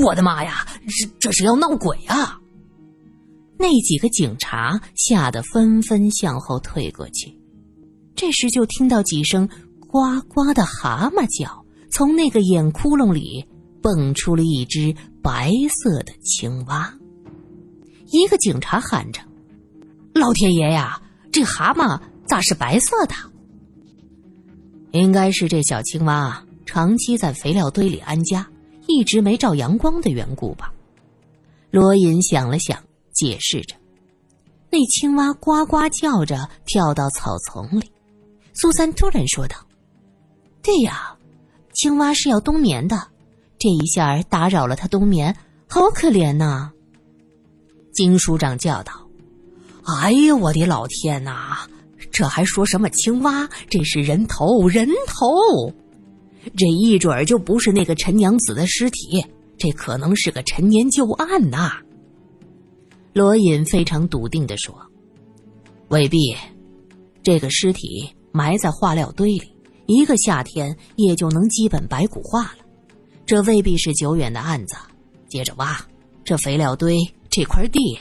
我的妈呀，这这是要闹鬼啊！那几个警察吓得纷纷向后退过去。这时就听到几声呱呱的蛤蟆叫，从那个眼窟窿里蹦出了一只白色的青蛙。一个警察喊着：“老天爷呀，这蛤蟆咋是白色的？”应该是这小青蛙长期在肥料堆里安家，一直没照阳光的缘故吧。罗隐想了想，解释着：“那青蛙呱呱叫着跳到草丛里。”苏三突然说道：“对呀，青蛙是要冬眠的，这一下打扰了它冬眠，好可怜呐。”金署长叫道：“哎呀，我的老天哪！这还说什么青蛙？这是人头，人头！这一准儿就不是那个陈娘子的尸体，这可能是个陈年旧案呐。”罗隐非常笃定的说：“未必，这个尸体埋在化料堆里，一个夏天也就能基本白骨化了。这未必是久远的案子。接着挖，这肥料堆。”这块地，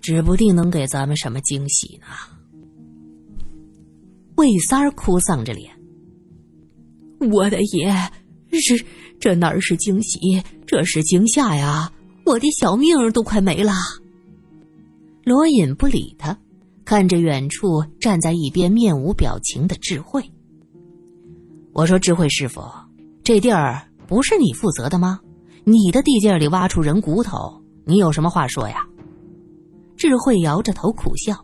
指不定能给咱们什么惊喜呢。魏三儿哭丧着脸：“我的爷，是这哪儿是惊喜，这是惊吓呀！我的小命都快没了。”罗隐不理他，看着远处站在一边面无表情的智慧。我说：“智慧师傅，这地儿不是你负责的吗？你的地界里挖出人骨头。”你有什么话说呀？智慧摇着头苦笑。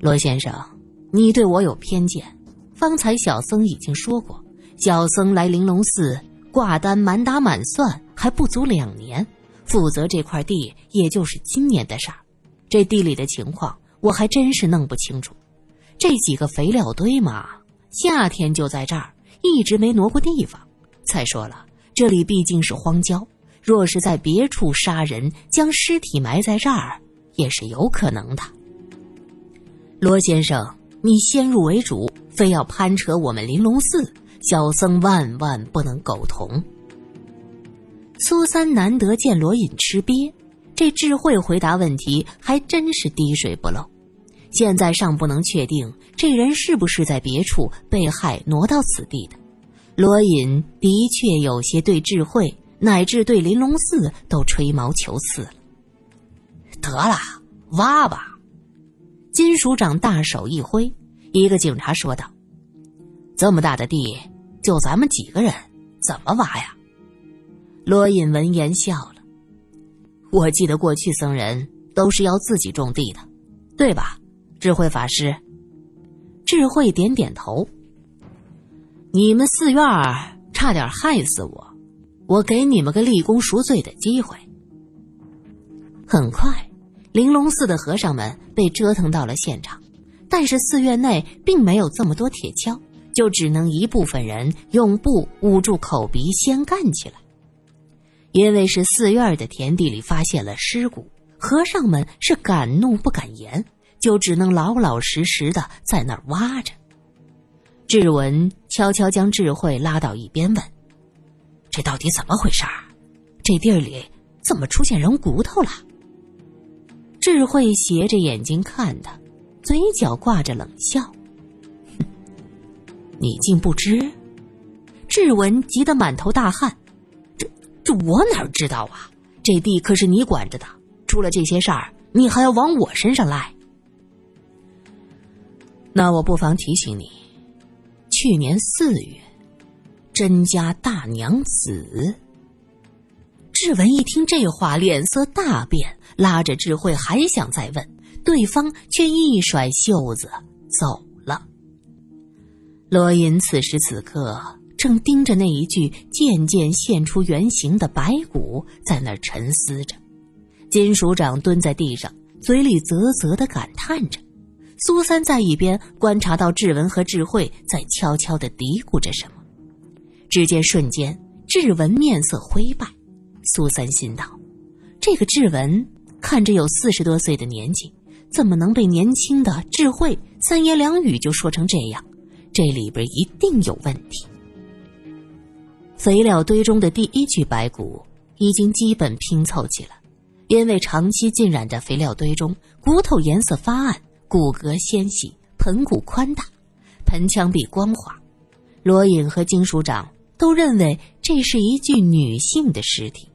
罗先生，你对我有偏见。方才小僧已经说过，小僧来玲珑寺挂单满打满算还不足两年，负责这块地也就是今年的事儿。这地里的情况我还真是弄不清楚。这几个肥料堆嘛，夏天就在这儿，一直没挪过地方。再说了，这里毕竟是荒郊。若是在别处杀人，将尸体埋在这儿，也是有可能的。罗先生，你先入为主，非要攀扯我们玲珑寺，小僧万万不能苟同。苏三难得见罗隐吃瘪，这智慧回答问题还真是滴水不漏。现在尚不能确定这人是不是在别处被害挪到此地的。罗隐的确有些对智慧。乃至对玲珑寺都吹毛求疵了。得了，挖吧！金署长大手一挥，一个警察说道：“这么大的地，就咱们几个人，怎么挖呀？”罗隐闻言笑了：“我记得过去僧人都是要自己种地的，对吧？”智慧法师。智慧点点头：“你们寺院差点害死我。”我给你们个立功赎罪的机会。很快，玲珑寺的和尚们被折腾到了现场，但是寺院内并没有这么多铁锹，就只能一部分人用布捂住口鼻先干起来。因为是寺院的田地里发现了尸骨，和尚们是敢怒不敢言，就只能老老实实的在那儿挖着。志文悄悄将智慧拉到一边问。这到底怎么回事儿？这地儿里怎么出现人骨头了？智慧斜着眼睛看他，嘴角挂着冷笑：“，你竟不知？”志文急得满头大汗：“这这我哪知道啊？这地可是你管着的，出了这些事儿，你还要往我身上赖？那我不妨提醒你，去年四月。”甄家大娘子。志文一听这话，脸色大变，拉着智慧还想再问，对方却一甩袖子走。罗隐此时此刻正盯着那一具渐渐现出原形的白骨，在那儿沉思着。金署长蹲在地上，嘴里啧啧的感叹着。苏三在一边观察到志文和智慧在悄悄的嘀咕着什么。只见瞬间，志文面色灰败。苏三心道：“这个志文看着有四十多岁的年纪，怎么能被年轻的智慧三言两语就说成这样？这里边一定有问题。”肥料堆中的第一具白骨已经基本拼凑起了，因为长期浸染在肥料堆中，骨头颜色发暗，骨骼纤细，盆骨宽大，盆腔壁光滑。罗隐和金署长都认为这是一具女性的尸体。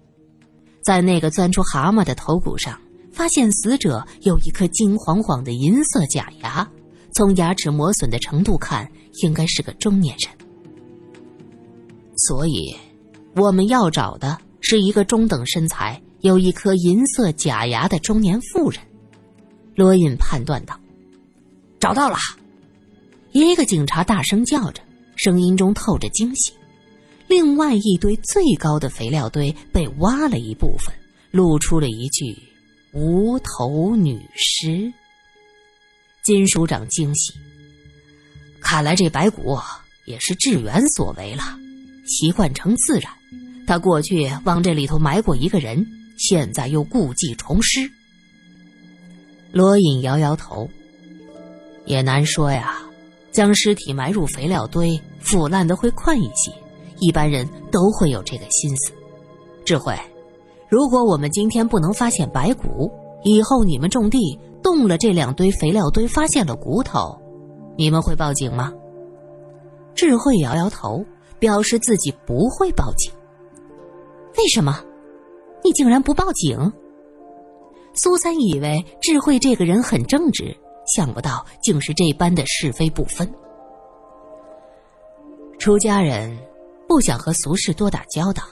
在那个钻出蛤蟆的头骨上，发现死者有一颗金晃晃的银色假牙，从牙齿磨损的程度看，应该是个中年人。所以，我们要找的是一个中等身材、有一颗银色假牙的中年妇人。罗隐判断道：“找到了！”一个警察大声叫着，声音中透着惊喜。另外一堆最高的肥料堆被挖了一部分，露出了一具无头女尸。金署长惊喜，看来这白骨也是志远所为了。习惯成自然，他过去往这里头埋过一个人，现在又故技重施。罗隐摇摇头，也难说呀。将尸体埋入肥料堆，腐烂的会快一些。一般人都会有这个心思。智慧，如果我们今天不能发现白骨，以后你们种地动了这两堆肥料堆，发现了骨头，你们会报警吗？智慧摇摇头，表示自己不会报警。为什么？你竟然不报警？苏三以为智慧这个人很正直，想不到竟是这般的是非不分。出家人。不想和俗世多打交道，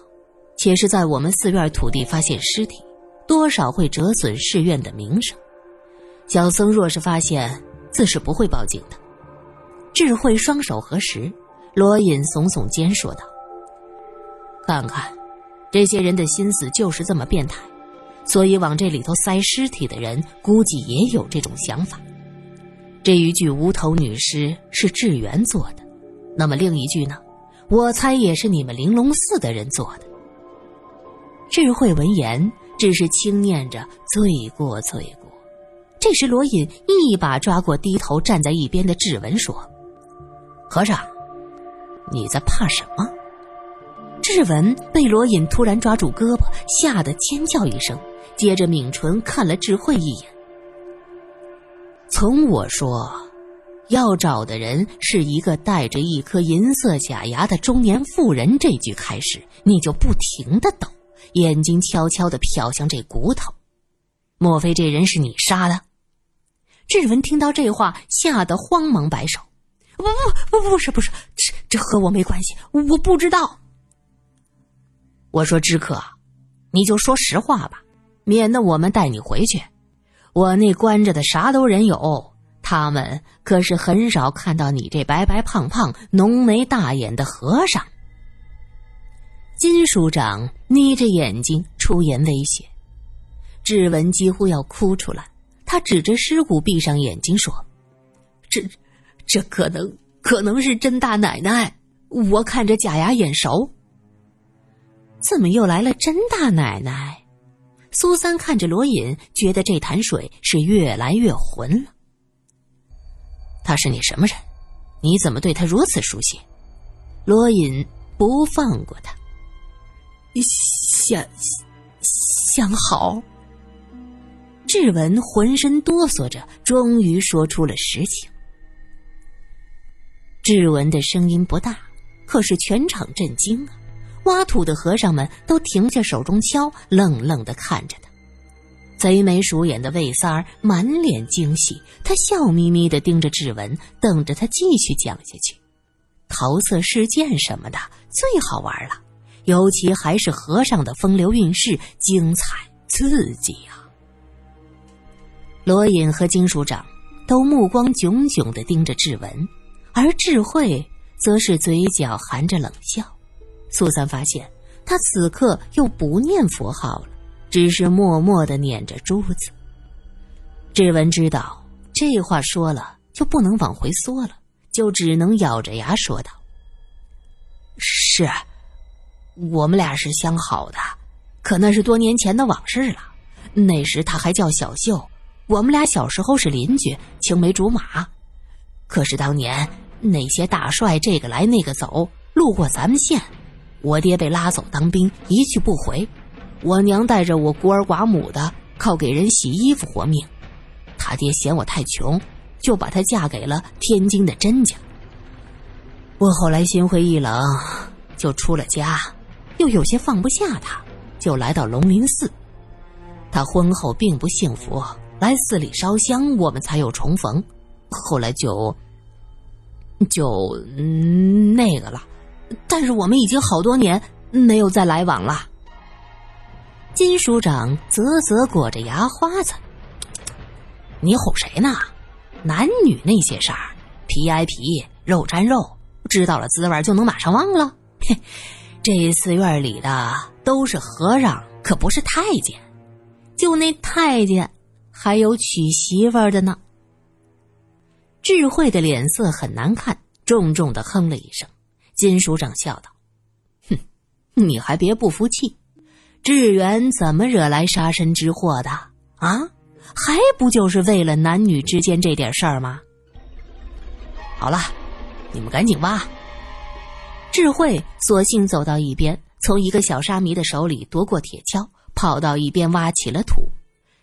且是在我们寺院土地发现尸体，多少会折损寺院的名声。小僧若是发现，自是不会报警的。智慧双手合十，罗隐耸耸肩说道：“看看，这些人的心思就是这么变态，所以往这里头塞尸体的人，估计也有这种想法。这一具无头女尸是智源做的，那么另一具呢？”我猜也是你们玲珑寺的人做的。智慧闻言，只是轻念着罪过罪过。这时，罗隐一把抓过低头站在一边的智文，说：“和尚，你在怕什么？”志文被罗隐突然抓住胳膊，吓得尖叫一声，接着抿唇看了智慧一眼。从我说。要找的人是一个戴着一颗银色假牙的中年妇人。这句开始，你就不停的抖，眼睛悄悄的瞟向这骨头。莫非这人是你杀的？志文听到这话，吓得慌忙摆手：“不不不，不是不是，这这和我没关系，我不知道。”我说：“知客，你就说实话吧，免得我们带你回去。我那关着的啥都人有。”他们可是很少看到你这白白胖胖、浓眉大眼的和尚。金署长眯着眼睛出言威胁，志文几乎要哭出来。他指着尸骨，闭上眼睛说：“这，这可能可能是甄大奶奶。我看着假牙眼熟。怎么又来了甄大奶奶？”苏三看着罗隐，觉得这潭水是越来越浑了。他是你什么人？你怎么对他如此熟悉？罗隐不放过他。相相好。志文浑身哆嗦着，终于说出了实情。志文的声音不大，可是全场震惊啊！挖土的和尚们都停下手中锹，愣愣的看着他。贼眉鼠眼的魏三儿满脸惊喜，他笑眯眯的盯着志文，等着他继续讲下去。桃色事件什么的最好玩了，尤其还是和尚的风流韵事，精彩刺激啊！罗隐和金署长都目光炯炯的盯着志文，而智慧则是嘴角含着冷笑。苏三发现他此刻又不念佛号了。只是默默的捻着珠子。志文知道这话说了就不能往回缩了，就只能咬着牙说道：“是，我们俩是相好的，可那是多年前的往事了。那时他还叫小秀，我们俩小时候是邻居，青梅竹马。可是当年那些大帅这个来那个走，路过咱们县，我爹被拉走当兵，一去不回。”我娘带着我孤儿寡母的，靠给人洗衣服活命。他爹嫌我太穷，就把她嫁给了天津的甄家。我后来心灰意冷，就出了家，又有些放不下他，就来到龙林寺。他婚后并不幸福，来寺里烧香，我们才有重逢。后来就就那个了，但是我们已经好多年没有再来往了。金署长啧啧裹着牙花子：“你哄谁呢？男女那些事儿，皮挨皮，肉沾肉。”知道了滋味就能马上忘了？嘿，这寺院里的都是和尚，可不是太监。就那太监，还有娶媳妇的呢。智慧的脸色很难看，重重的哼了一声。金署长笑道：“哼，你还别不服气，智远怎么惹来杀身之祸的啊？还不就是为了男女之间这点事儿吗？好了。”你们赶紧挖！智慧索性走到一边，从一个小沙弥的手里夺过铁锹，跑到一边挖起了土。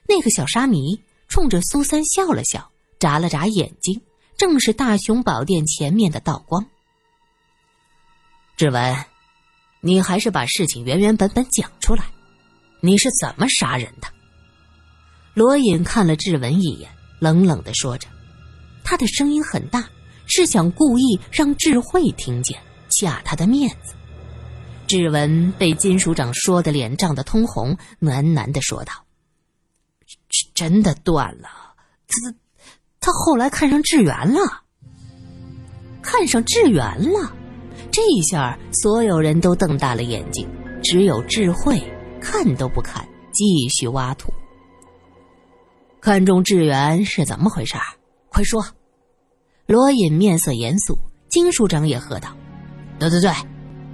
那个小沙弥冲着苏三笑了笑，眨了眨眼睛，正是大雄宝殿前面的道光。志文，你还是把事情原原本本讲出来，你是怎么杀人的？罗隐看了志文一眼，冷冷的说着，他的声音很大。是想故意让智慧听见，下他的面子。志文被金署长说的脸涨得通红，喃喃的说道：“真的断了。他他后来看上志远了，看上志远了。这一下所有人都瞪大了眼睛，只有智慧看都不看，继续挖土。看中志远是怎么回事？快说！”罗隐面色严肃，金署长也喝道：“对对对，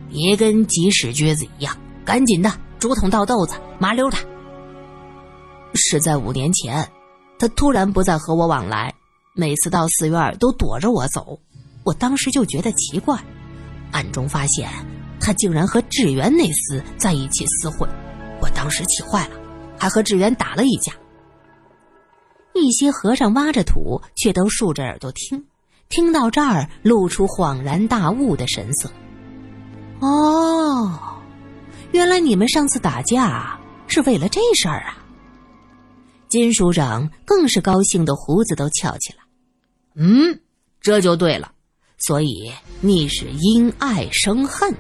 别跟急屎撅子一样，赶紧的，竹筒倒豆子，麻溜的。”是在五年前，他突然不再和我往来，每次到寺院都躲着我走，我当时就觉得奇怪，暗中发现他竟然和志源那厮在一起厮混，我当时气坏了，还和志源打了一架。一些和尚挖着土，却都竖着耳朵听。听到这儿，露出恍然大悟的神色。哦，原来你们上次打架是为了这事儿啊！金署长更是高兴的胡子都翘起来。嗯，这就对了。所以你是因爱生恨，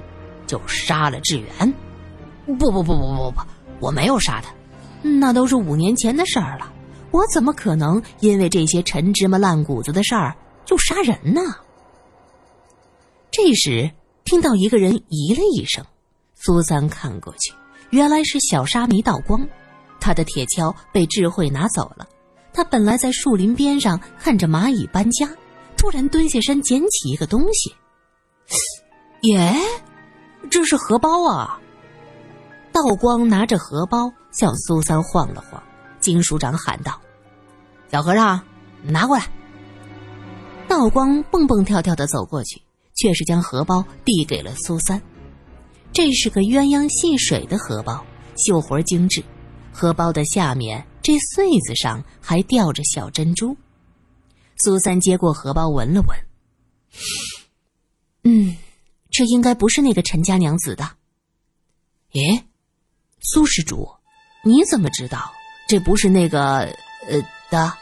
就杀了志远？不不不不不不，我没有杀他，那都是五年前的事儿了。我怎么可能因为这些陈芝麻烂谷子的事儿？就杀人呢！这时听到一个人咦了一声，苏三看过去，原来是小沙弥道光，他的铁锹被智慧拿走了。他本来在树林边上看着蚂蚁搬家，突然蹲下身捡起一个东西。耶，这是荷包啊！道光拿着荷包向苏三晃了晃，金署长喊道：“小和尚，拿过来。”道光蹦蹦跳跳的走过去，却是将荷包递给了苏三。这是个鸳鸯戏水的荷包，绣活精致。荷包的下面这穗子上还吊着小珍珠。苏三接过荷包，闻了闻，嗯，这应该不是那个陈家娘子的。耶，苏施主，你怎么知道这不是那个呃的？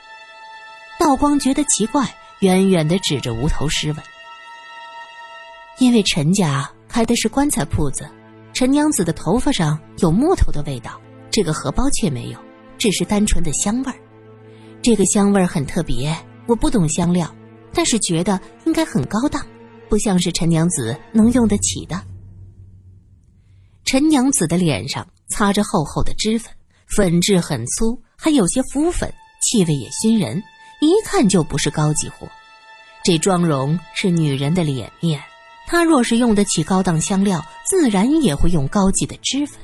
道光觉得奇怪。远远的指着无头尸问：“因为陈家开的是棺材铺子，陈娘子的头发上有木头的味道，这个荷包却没有，只是单纯的香味儿。这个香味儿很特别，我不懂香料，但是觉得应该很高档，不像是陈娘子能用得起的。”陈娘子的脸上擦着厚厚的脂粉，粉质很粗，还有些浮粉，气味也熏人。一看就不是高级货，这妆容是女人的脸面。她若是用得起高档香料，自然也会用高级的脂粉。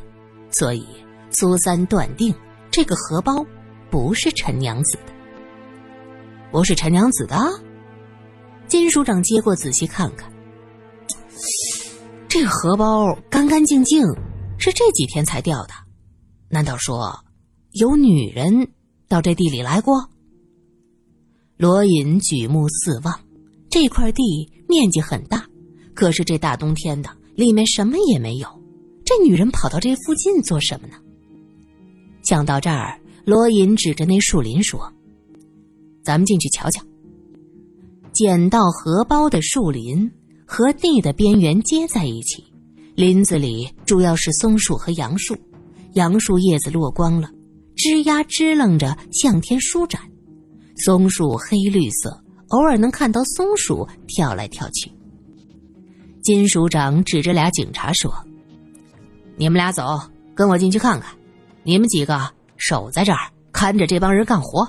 所以苏三断定这个荷包不是陈娘子的，不是陈娘子的。金署长接过仔细看看，这荷包干干净净，是这几天才掉的。难道说有女人到这地里来过？罗隐举目四望，这块地面积很大，可是这大冬天的，里面什么也没有。这女人跑到这附近做什么呢？想到这儿，罗隐指着那树林说：“咱们进去瞧瞧。”捡到荷包的树林和地的边缘接在一起，林子里主要是松树和杨树，杨树叶子落光了，枝丫支棱着向天舒展。松树黑绿色，偶尔能看到松鼠跳来跳去。金署长指着俩警察说：“你们俩走，跟我进去看看。你们几个守在这儿，看着这帮人干活。”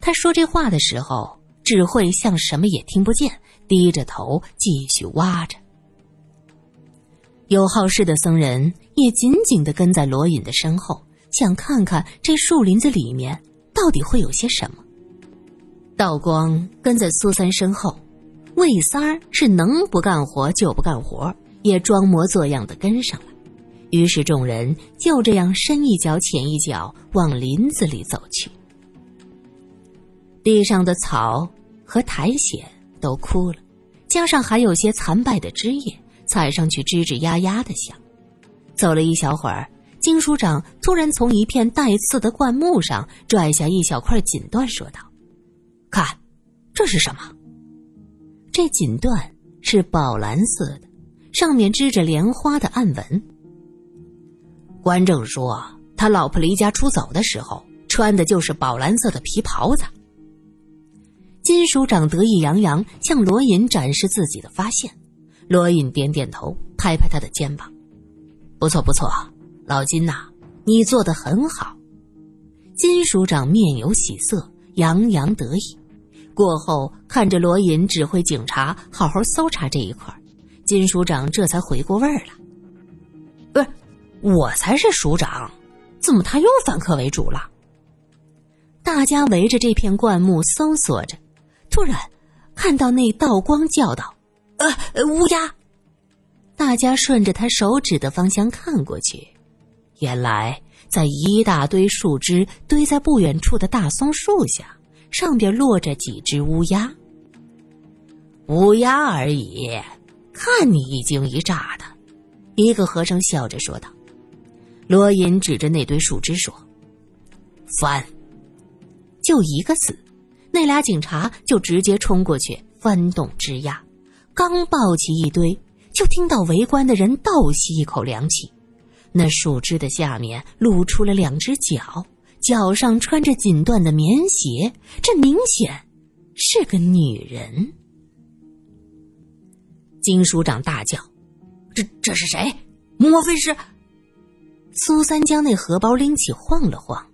他说这话的时候。智慧像什么也听不见，低着头继续挖着。有好事的僧人也紧紧的跟在罗隐的身后，想看看这树林子里面到底会有些什么。道光跟在苏三身后，魏三儿是能不干活就不干活，也装模作样的跟上了。于是众人就这样深一脚浅一脚往林子里走去。地上的草。和苔藓都枯了，加上还有些残败的枝叶，踩上去吱吱呀呀的响。走了一小会儿，金署长突然从一片带刺的灌木上拽下一小块锦缎，说道：“看，这是什么？”这锦缎是宝蓝色的，上面织着莲花的暗纹。关正说，他老婆离家出走的时候穿的就是宝蓝色的皮袍子。金署长得意洋洋向罗隐展示自己的发现，罗隐点点头，拍拍他的肩膀：“不错不错，老金呐，你做的很好。”金署长面有喜色，洋洋得意。过后看着罗隐指挥警察好好搜查这一块，金署长这才回过味儿来：“，我才是署长，怎么他又反客为主了？”大家围着这片灌木搜索着。突然，看到那道光叫道：“呃，乌鸦！”大家顺着他手指的方向看过去，原来在一大堆树枝堆在不远处的大松树下，上边落着几只乌鸦。乌鸦而已，看你一惊一乍的。一个和尚笑着说道。罗隐指着那堆树枝说：“翻！”就一个字。那俩警察就直接冲过去翻动枝桠，刚抱起一堆，就听到围观的人倒吸一口凉气。那树枝的下面露出了两只脚，脚上穿着锦缎的棉鞋，这明显是个女人。金署长大叫：“这这是谁？莫非是？”苏三将那荷包拎起晃了晃。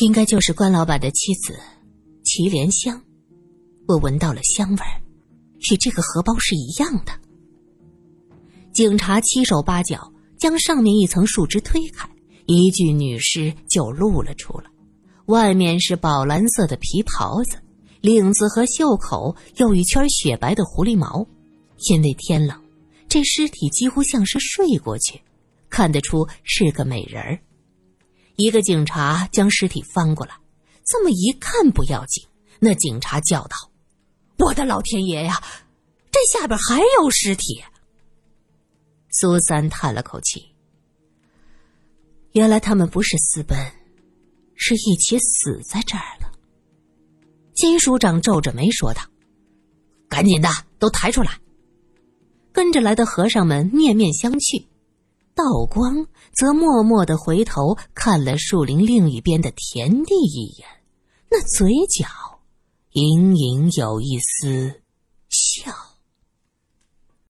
应该就是关老板的妻子，祁莲香。我闻到了香味儿，与这个荷包是一样的。警察七手八脚将上面一层树枝推开，一具女尸就露了出来。外面是宝蓝色的皮袍子，领子和袖口有一圈雪白的狐狸毛。因为天冷，这尸体几乎像是睡过去，看得出是个美人儿。一个警察将尸体翻过来，这么一看不要紧。那警察叫道：“我的老天爷呀，这下边还有尸体！”苏三叹了口气：“原来他们不是私奔，是一起死在这儿了。”金署长皱着眉说道：“赶紧的，都抬出来！”跟着来的和尚们面面相觑。道光则默默的回头看了树林另一边的田地一眼，那嘴角隐隐有一丝笑。